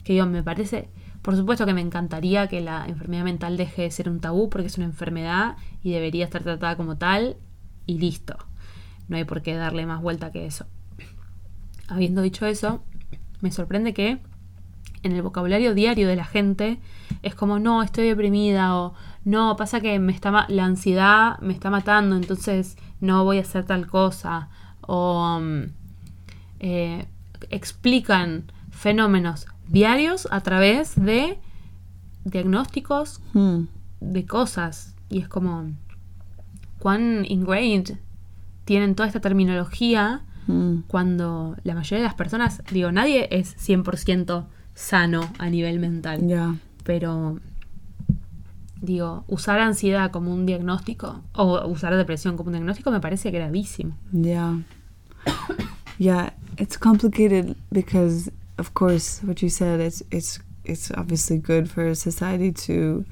Que digo, me parece, por supuesto que me encantaría que la enfermedad mental deje de ser un tabú porque es una enfermedad y debería estar tratada como tal y listo. No hay por qué darle más vuelta que eso. Habiendo dicho eso, me sorprende que en el vocabulario diario de la gente es como, no, estoy deprimida o no, pasa que me está la ansiedad me está matando, entonces no voy a hacer tal cosa. O mm, eh, explican fenómenos diarios a través de diagnósticos Hmm. de cosas. Y es como, cuán ingrained tienen toda esta terminología Hmm. cuando la mayoría de las personas, digo, nadie es 100% sano a nivel mental, Yeah. pero digo, usar ansiedad como un diagnóstico o usar depresión como un diagnóstico me parece gravísimo. Yeah. yeah, it's complicated because of course what you said it's it's it's obviously good for society to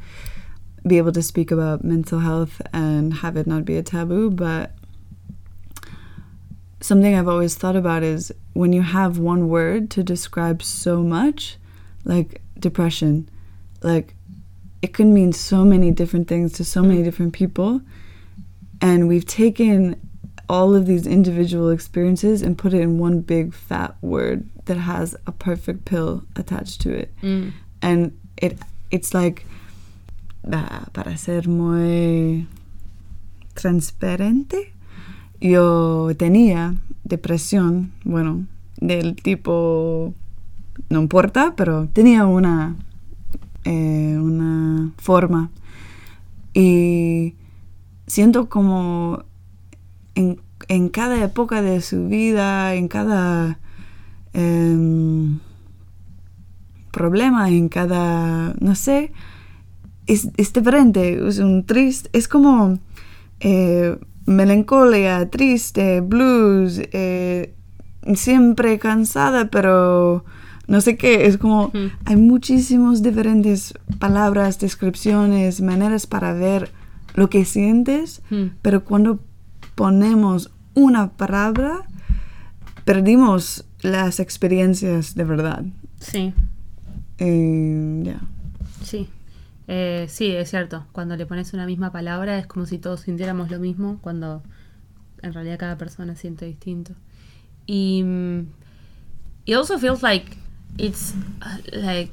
be able to speak about mental health and have it not be a taboo, but something I've always thought about is when you have one word to describe so much, like depression, like it can mean so many different things to so many mm-hmm. different people. And we've taken all of these individual experiences and put it in one big fat word that has a perfect pill attached to it. Mm. And it it's like ah, para ser muy transparente, yo tenía depresión, bueno, del tipo no importa, pero tenía una eh, una forma y siento como en, en cada época de su vida, en cada em, problema, en cada, no sé, es, es diferente, es un triste, es como eh, melancolía, triste, blues, eh, siempre cansada, pero no sé qué, es como hay muchísimas diferentes palabras, descripciones, maneras para ver lo que sientes, Mm. pero cuando ponemos una palabra, perdimos las experiencias de verdad. Sí, Y ya. sí. Eh, sí, es cierto. Cuando le pones una misma palabra es como si todos sintiéramos lo mismo, cuando en realidad cada persona siente distinto. Y mm, it also feels like it's uh, like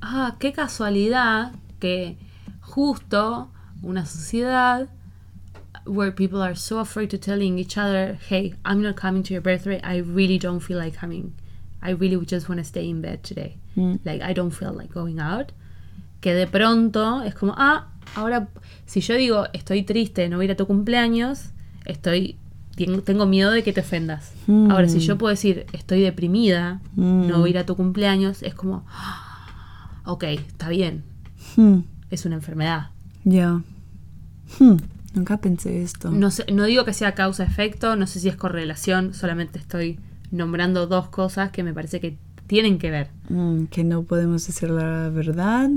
ah, qué casualidad que justo una sociedad where people are so afraid to telling each other, "Hey, I'm not coming to your birthday. I really don't feel like coming. I really just want to stay in bed today. Mm. Like I don't feel like going out." Que de pronto es como, "Ah, ahora si yo digo, estoy triste, no voy a ir a tu cumpleaños, estoy ten- tengo miedo de que te ofendas. Mm. Ahora si yo puedo decir, estoy deprimida, Mm. no voy a ir a tu cumpleaños, es como, "Ah, ok, está bien, Hmm. es una enfermedad. Ya. Hmm. Nunca pensé esto. No, sé, no digo que sea causa-efecto, no sé si es correlación, solamente estoy nombrando dos cosas que me parece que tienen que ver. Mm, que no podemos decir la verdad.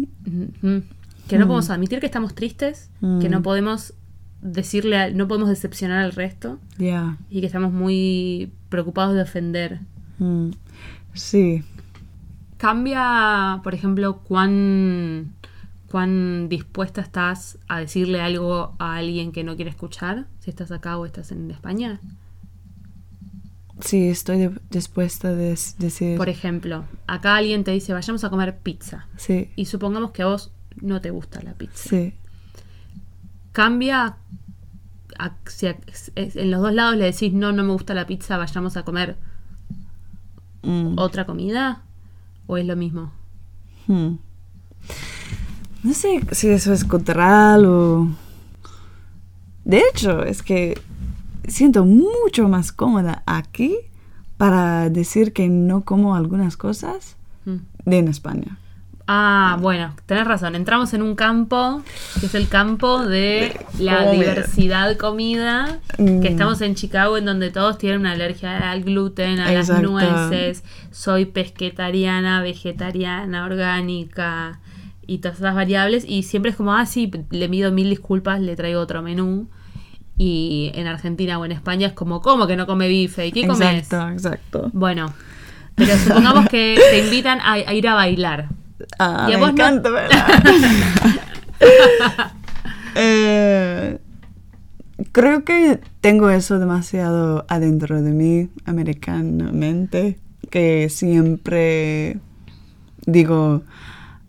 Que no podemos admitir que estamos tristes, que no Mm. podemos decirle, a- no podemos decepcionar al resto Ya. y que estamos muy preocupados de ofender. Mm. Sí. Cambia, por ejemplo, cuán, cuán dispuesta estás a decirle algo a alguien que no quiere escuchar, si estás acá o estás en España. Sí, estoy de- dispuesta a decir. Por ejemplo, acá alguien te dice vayamos a comer pizza Sí. y supongamos que a vos no te gusta la pizza. Sí. Cambia a- si a- en los dos lados le decís no, no me gusta la pizza, vayamos a comer Mm. otra comida o es lo mismo. Hmm. No sé si eso es cultural o... De hecho, es que siento mucho más cómoda aquí para decir que no como algunas cosas Mm. de en España. Ah, bueno, tenés razón. Entramos en un campo que es el campo de la comer. diversidad comida. Mm. Que estamos en Chicago, en donde todos tienen una alergia al gluten, a Exacto. las nueces. Soy pesquetariana, vegetariana, orgánica y todas esas variables. Y siempre es como, ah, sí, le mido mil disculpas, le traigo otro menú. Y en Argentina o en España es como, ¿cómo que no come bife? ¿Y qué comes? Exacto, exacto. Bueno, pero supongamos que te invitan a, a ir a bailar. Ah, Y a me vos no- encanta, ¿verdad? Eh, creo que tengo eso demasiado adentro de mí, americanamente, que siempre digo,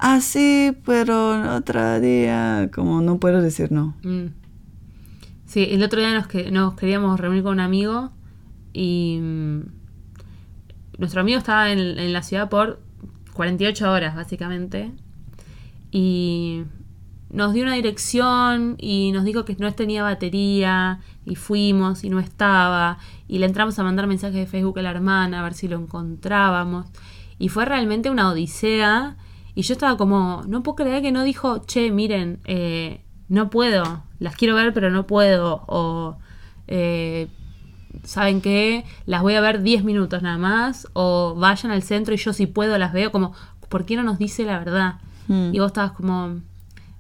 ah, sí, pero otro día, como no puedo decir no. Mm. Sí, el otro día nos, nos queríamos reunir con un amigo y mm, nuestro amigo estaba en, en la ciudad por 48 horas, básicamente. Y nos dio una dirección y nos dijo que no tenía batería y fuimos y no estaba y le entramos a mandar mensajes de Facebook a la hermana a ver si lo encontrábamos y fue realmente una odisea y yo estaba como no puedo creer que no dijo che miren eh, no puedo las quiero ver pero no puedo o eh, saben qué las voy a ver 10 minutos nada más o vayan al centro y yo si puedo las veo como ¿por qué no nos dice la verdad? Mm. Y vos estabas como,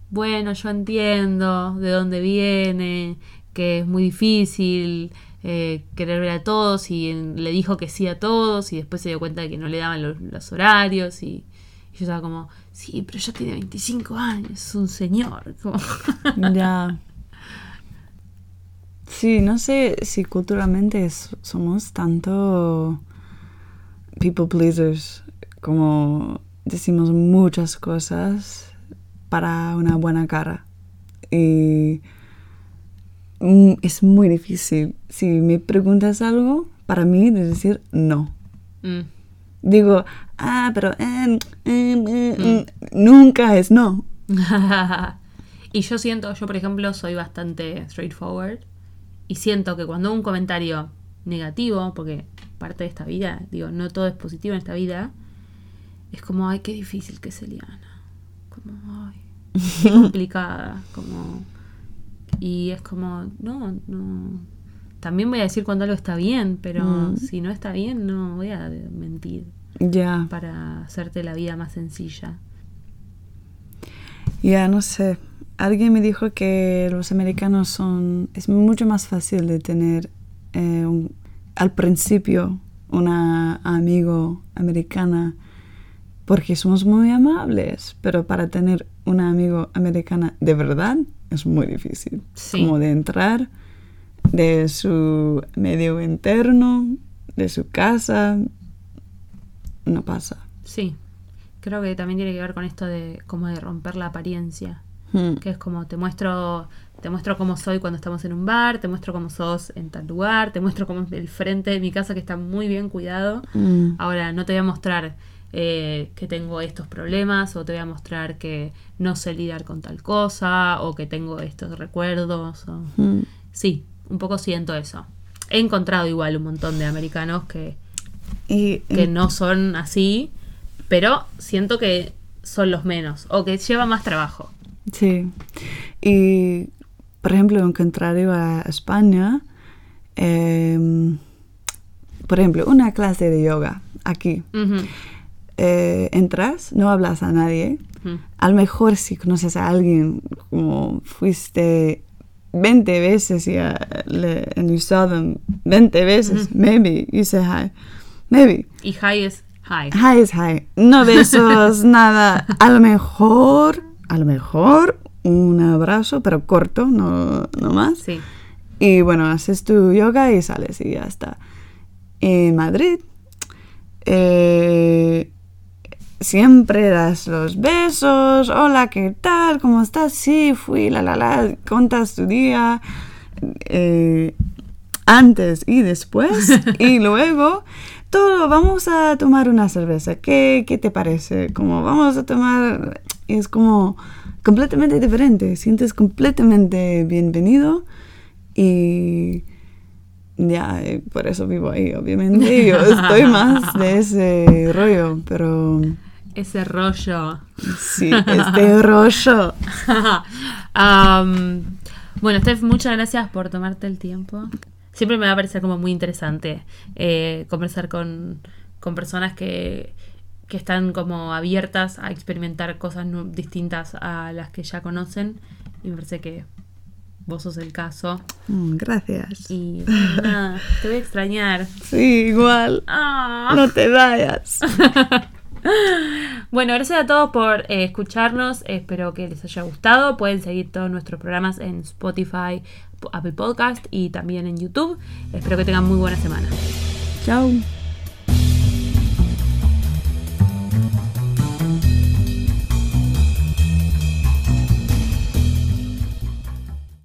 bueno, yo entiendo de dónde viene, que es muy difícil eh, querer ver a todos y le dijo que sí a todos y después se dio cuenta de que no le daban los, los horarios y, y yo estaba como, sí, pero ya tiene 25 años, es un señor. como- Ya. Sí, no sé si culturalmente somos tanto people pleasers, como decimos muchas cosas para una buena cara. Y mm, es muy difícil. Si me preguntas algo, para mí de decir no. Mm, Digo, ah, pero eh, eh, eh, eh, nunca es no. y yo siento, yo por ejemplo soy bastante straightforward y siento que cuando un comentario negativo, porque parte de esta vida, digo, no todo es positivo en esta vida, es como, ay, qué difícil que es Eliana. Como, ay, qué complicada. Como, y es como, no, no. También voy a decir cuando algo está bien, pero Mm. si no está bien, no voy a mentir Ya. para hacerte la vida más sencilla. Ya, no sé. Alguien me dijo que los americanos son... Es mucho más fácil de tener eh, un- al principio una amigo americana porque somos muy amables, pero para tener una amigo americana de verdad es muy difícil. Sí. Como de entrar de su medio interno, de su casa, no pasa. Sí, creo que también tiene que ver con esto de como de romper la apariencia, Hmm. que es como te muestro te muestro cómo soy cuando estamos en un bar, te muestro cómo sos en tal lugar, te muestro cómo es el frente de mi casa que está muy bien cuidado. Mm. Ahora no te voy a mostrar eh, que tengo estos problemas o te voy a mostrar que no sé lidiar con tal cosa o que tengo estos recuerdos. o- Mm. Sí, un poco siento eso. He encontrado igual un montón de americanos que Y, que no son así, pero siento que son los menos o que lleva más trabajo. Sí. Y, por ejemplo, en contrario a España, em, por ejemplo, una clase de yoga aquí. Eh, entras, no hablas a nadie. ujú. A lo mejor si conoces a alguien, como fuiste 20 veces y uh, le, and you saw them 20 veces, maybe you say hi. Maybe. Y high es high. Hi is hi. No besos, nada. A lo mejor, a lo mejor un abrazo, pero corto, no, no más. Sí. Y bueno, haces tu yoga y sales y ya está. En Madrid, eh, siempre das los besos. Hola, ¿qué tal? ¿Cómo estás? Sí, fui, la, la, la. Contas tu día. eh, antes y después. y luego, todo, vamos a tomar una cerveza. ¿Qué, qué te parece? Como vamos a tomar... Es como completamente diferente. Sientes completamente bienvenido. Y ya, eh, por eso vivo ahí, obviamente. Yo estoy más de ese rollo, pero Ese rollo. sí, este rollo. Am, bueno, Steph, muchas gracias por tomarte el tiempo. Siempre me va a parecer como muy interesante eh, conversar con, con personas que, que están como abiertas a experimentar cosas distintas a las que ya conocen. Y me parece que vos sos el caso. Mm, gracias. Y nada, te voy a extrañar. Sí, igual. Ah. No te vayas. Bueno, gracias a todos por eh, escucharnos. Espero que les haya gustado. Pueden seguir todos nuestros programas en Spotify, Apple Podcast y también en YouTube. Espero que tengan muy buena semana. Chao.